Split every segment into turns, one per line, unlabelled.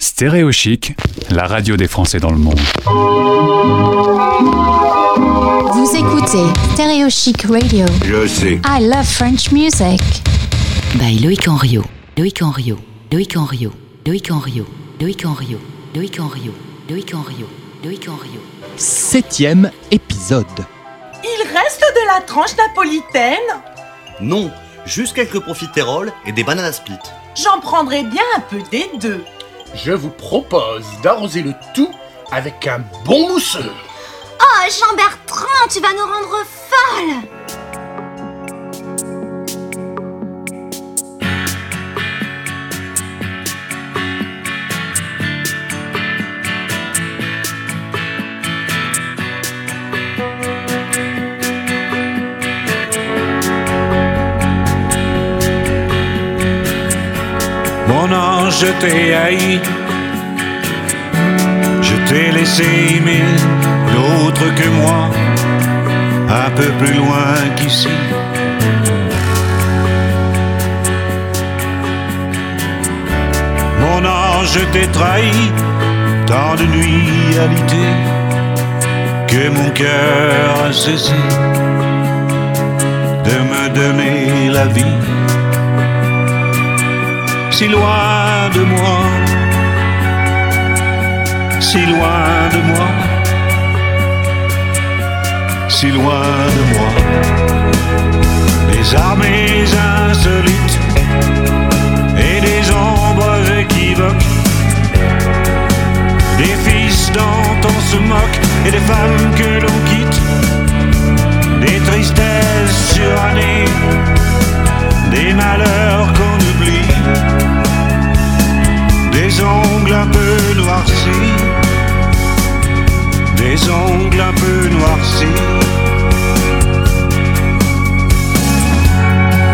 Stéréo Chic, la radio des Français dans le monde.
Vous écoutez Stéréo Chic Radio.
Je sais.
I love French music.
By Loïc Henriot. Loïc Henriot. Loïc Henriot. Loïc Henriot. Loïc Henriot. Loïc Henriot. Loïc Henriot. Loïc Henriot.
Septième épisode.
Il reste de la tranche napolitaine?
Non, juste quelques profiteroles et des bananes split.
J'en prendrai bien un peu des deux.
Je vous propose d'arroser le tout avec un bon mousseux.
Oh, Jean-Bertrand, tu vas nous rendre folles
je t'ai haï. Je t'ai laissé aimer d'autres que moi, un peu plus loin qu'ici. Mon ange, t'ai trahi, tant de nuits alité que mon cœur a cessé de me donner la vie si loin de moi, si loin de moi, si loin de moi. Des armées insolites et des ombres équivoques, des fils dont on se moque et des femmes que l'on quitte, des tristesses surannées, des malheurs qu'on oublie. Des ongles un peu noircis, des ongles un peu noircis.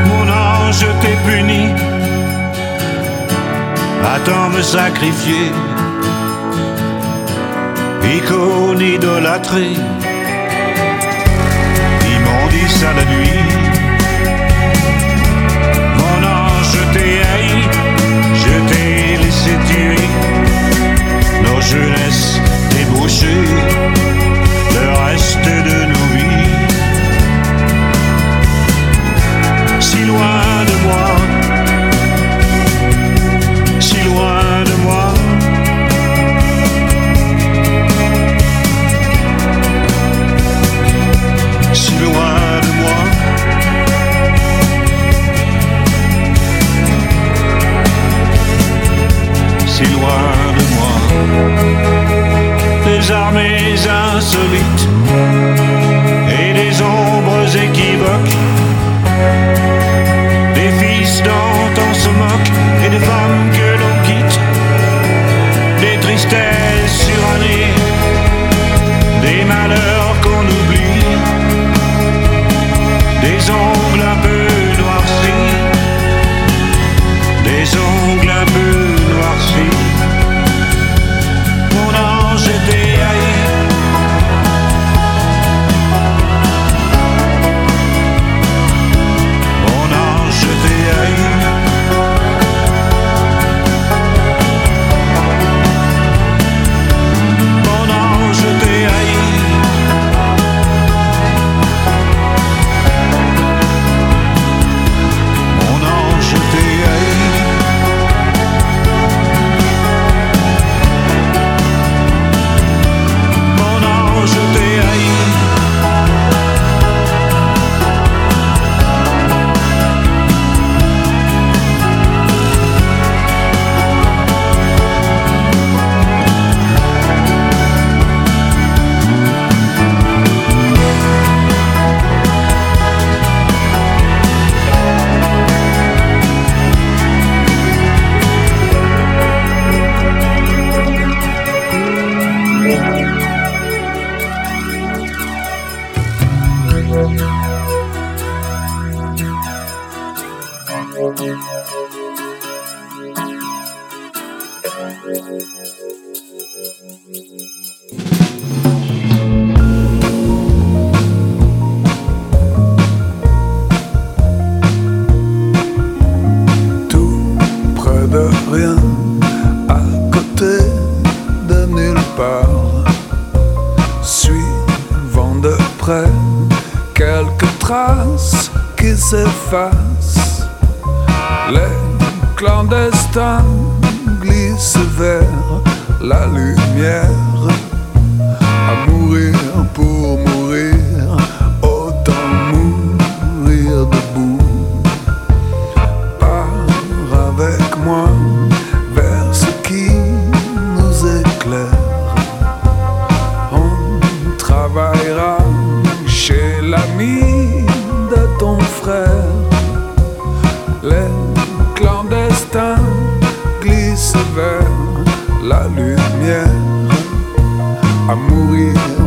Mon ange, t'ai puni, attends me sacrifier, icône idolâtrée, immondice à la nuit. Nos jeunesses débauchées, le reste de nos vies. Si loin de moi, Nazareth
s'efface, les clandestins glissent vers la lumière. les clandestins glissent vers la lumière à mourir.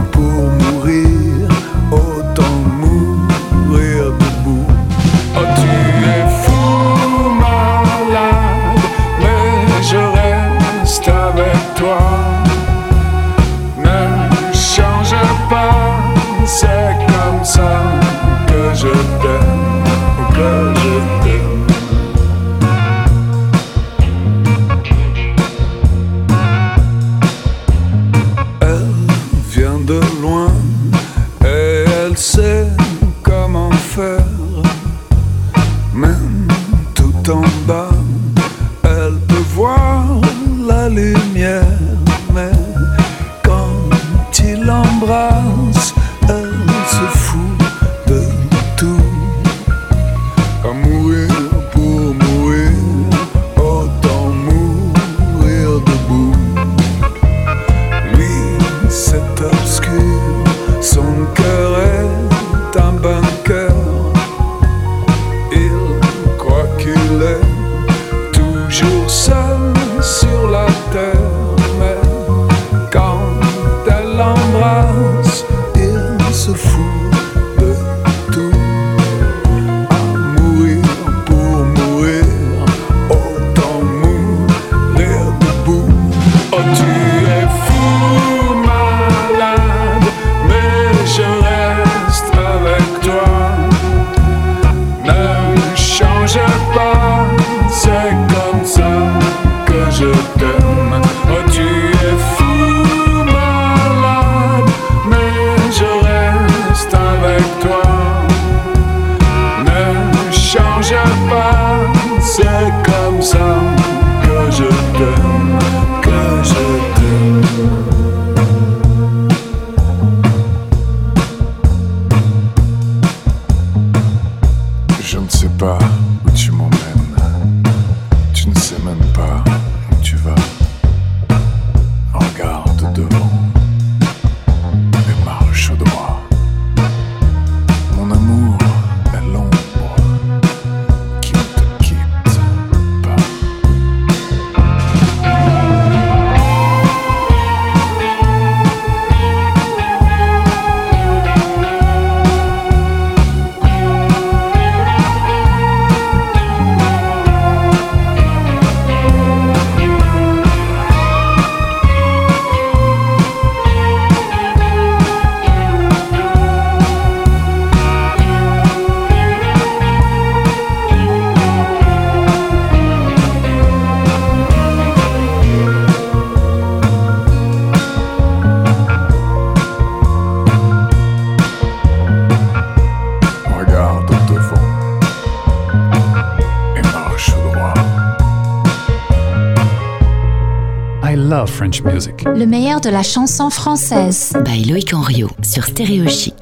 Le meilleur de la chanson française.
By Loïc Henriot sur Stéréo Chic.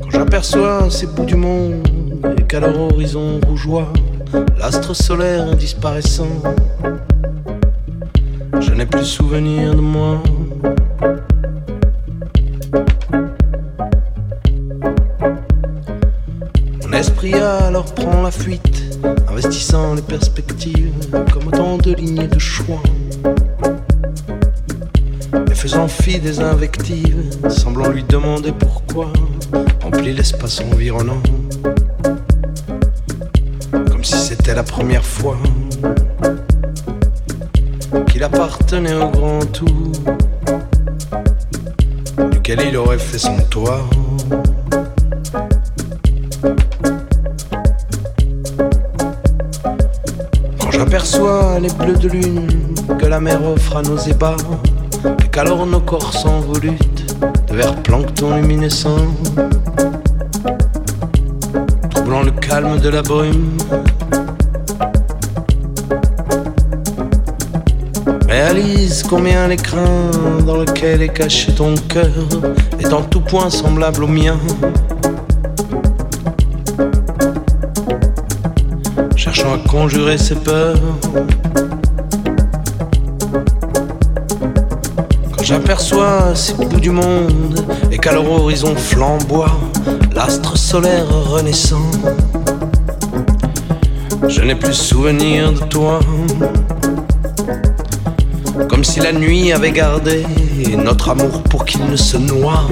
Quand j'aperçois ces bouts du monde et qu'à leur horizon rougeois, l'astre solaire disparaissant, je n'ai plus souvenir de moi. prend la fuite, investissant les perspectives comme autant de lignes de choix. Et faisant fi des invectives, semblant lui demander pourquoi, remplit l'espace environnant. Comme si c'était la première fois qu'il appartenait au grand tout, duquel il aurait fait son toit. J'aperçois les bleus de lune que la mer offre à nos ébats, et qu'alors nos corps s'envolutent verre plancton luminescent, troublant le calme de la brume. Réalise combien l'écrin dans lequel est caché ton cœur est en tout point semblable au mien. À conjurer ses peurs. Quand j'aperçois ces bouts du monde et qu'à leur horizon flamboie l'astre solaire renaissant, je n'ai plus souvenir de toi comme si la nuit avait gardé notre amour pour qu'il ne se noie.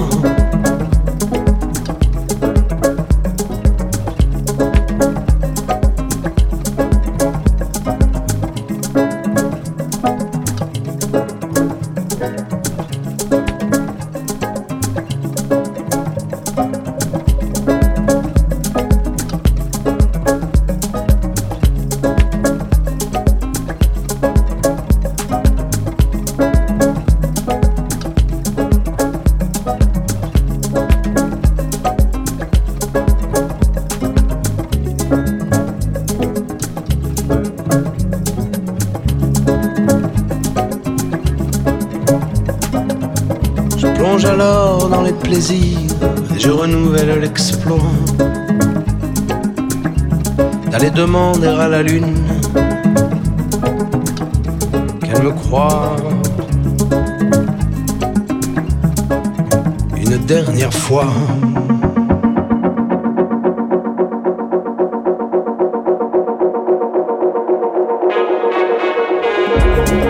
Je renouvelle l'exploit d'aller demander à la lune qu'elle me croit une dernière fois.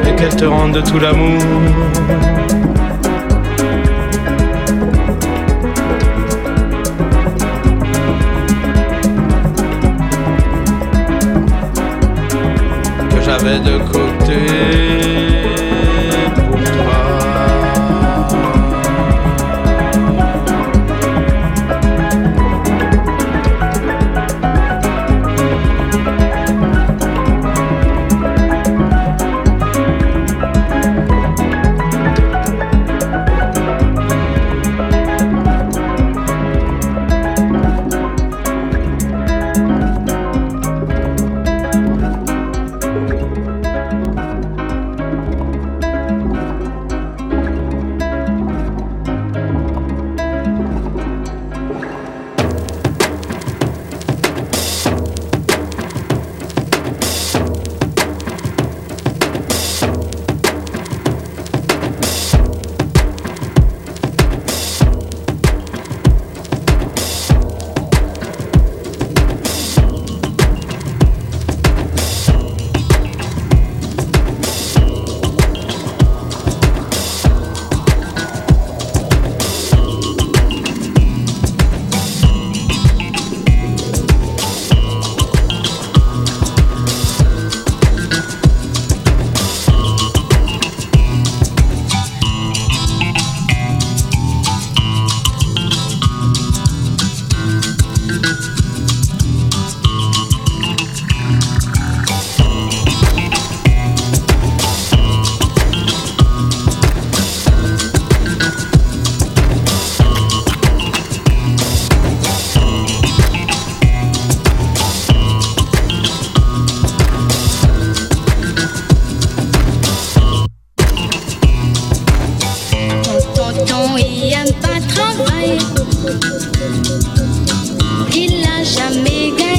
Et qu'elle te rende de tout l'amour j'avais de côté
Tonton il aime pas travailler. Il a jamais gagné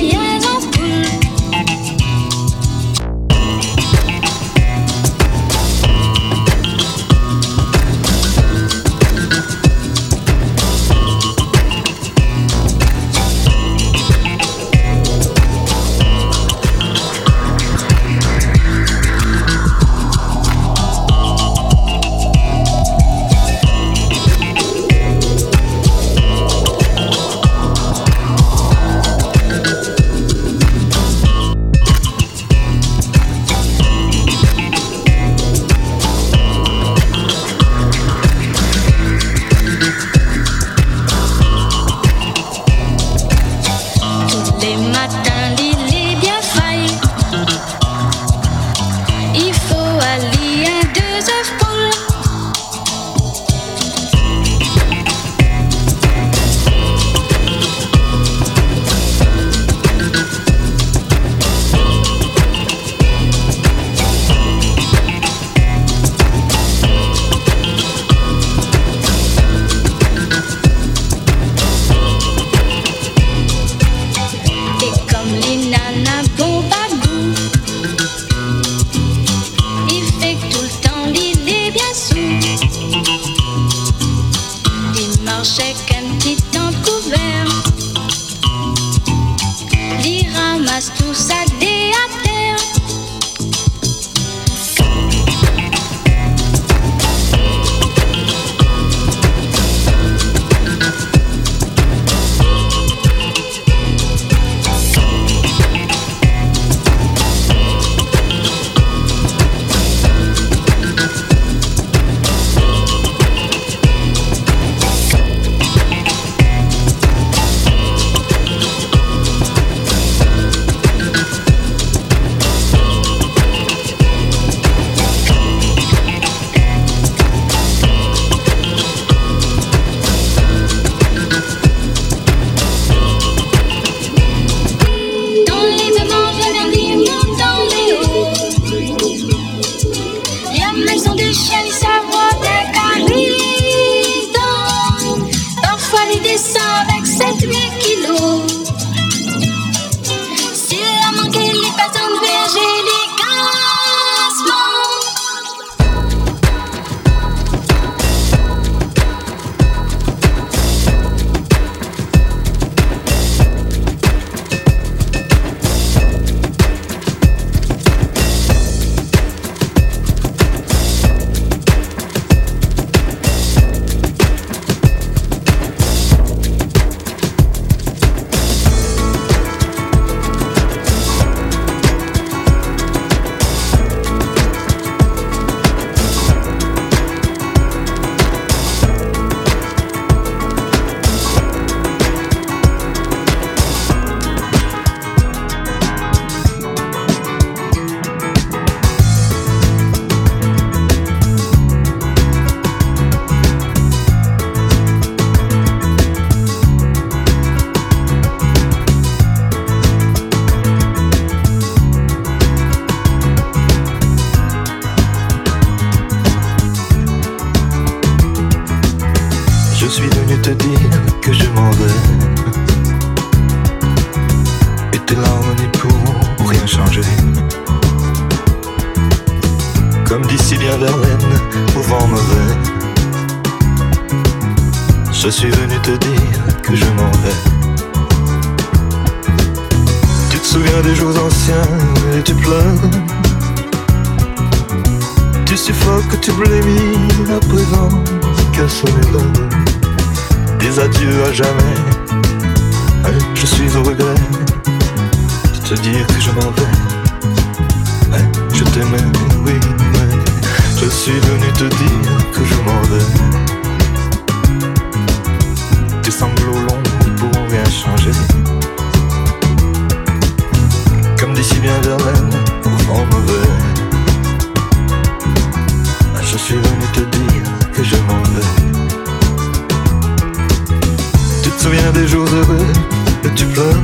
des
adieux à jamais. Je suis au regret de te dire que je m'en vais. Je t'aimais, oui, mais je suis venu te dire que je m'en vais. Tes sanglots longs ne pourront rien changer. Comme d'ici bien Verlaine, au vent mauvais. Je suis venu te dire que je m'en vais. Souviens des jours heureux et tu pleures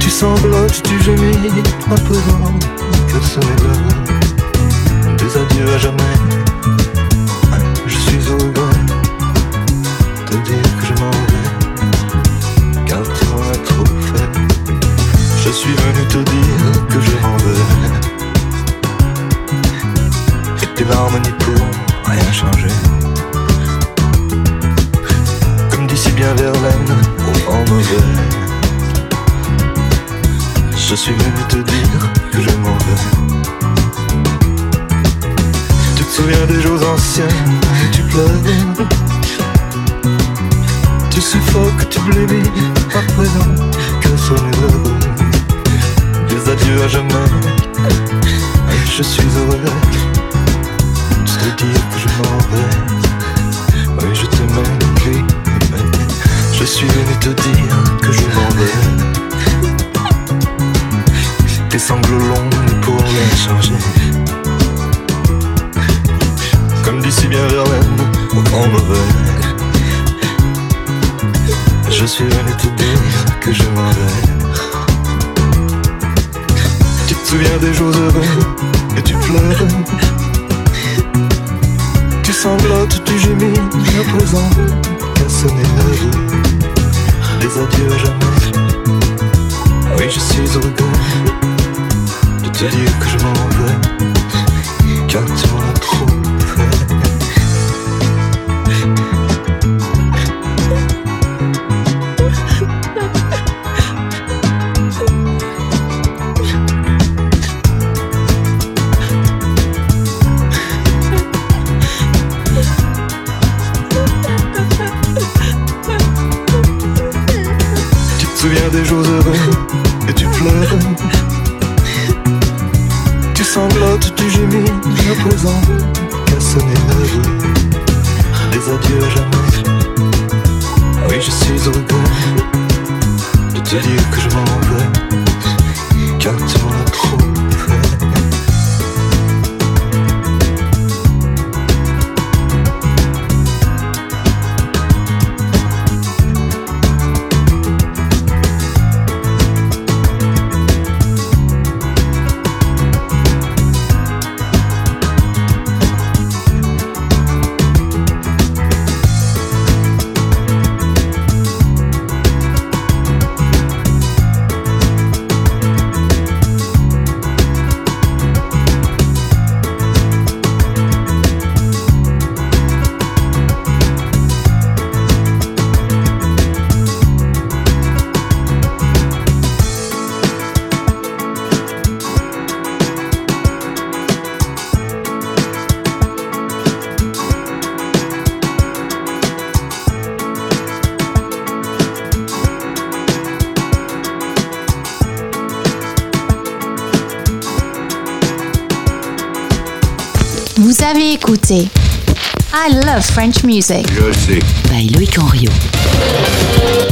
Tu sanglotes, tu gémis à présent que n'est l'heure Je suis heureux de te dire que je m'en vais. Oui, je t'aimais, mais je suis venu te dire que je m'en vais. Tes sanglots longs pourront rien changer. Comme d'ici bien Verlaine, au grand mauvais. Je suis venu te dire que je m'en vais. Tu te souviens des jours heureux? Et tu pleures. Tu sanglotes, tu gémis à présent qu'à sonner l'heure des adieux à jamais. Oui, je suis au regret de te dire que je m'en vais, car tu te dire que je m'en vais,
I Love French Music.
Je sais.
By Loïc Henriot.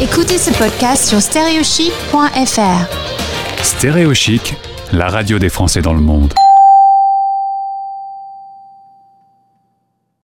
Écoutez ce podcast sur stereochic.fr.
Stéréo Chic, la radio des Français dans le monde.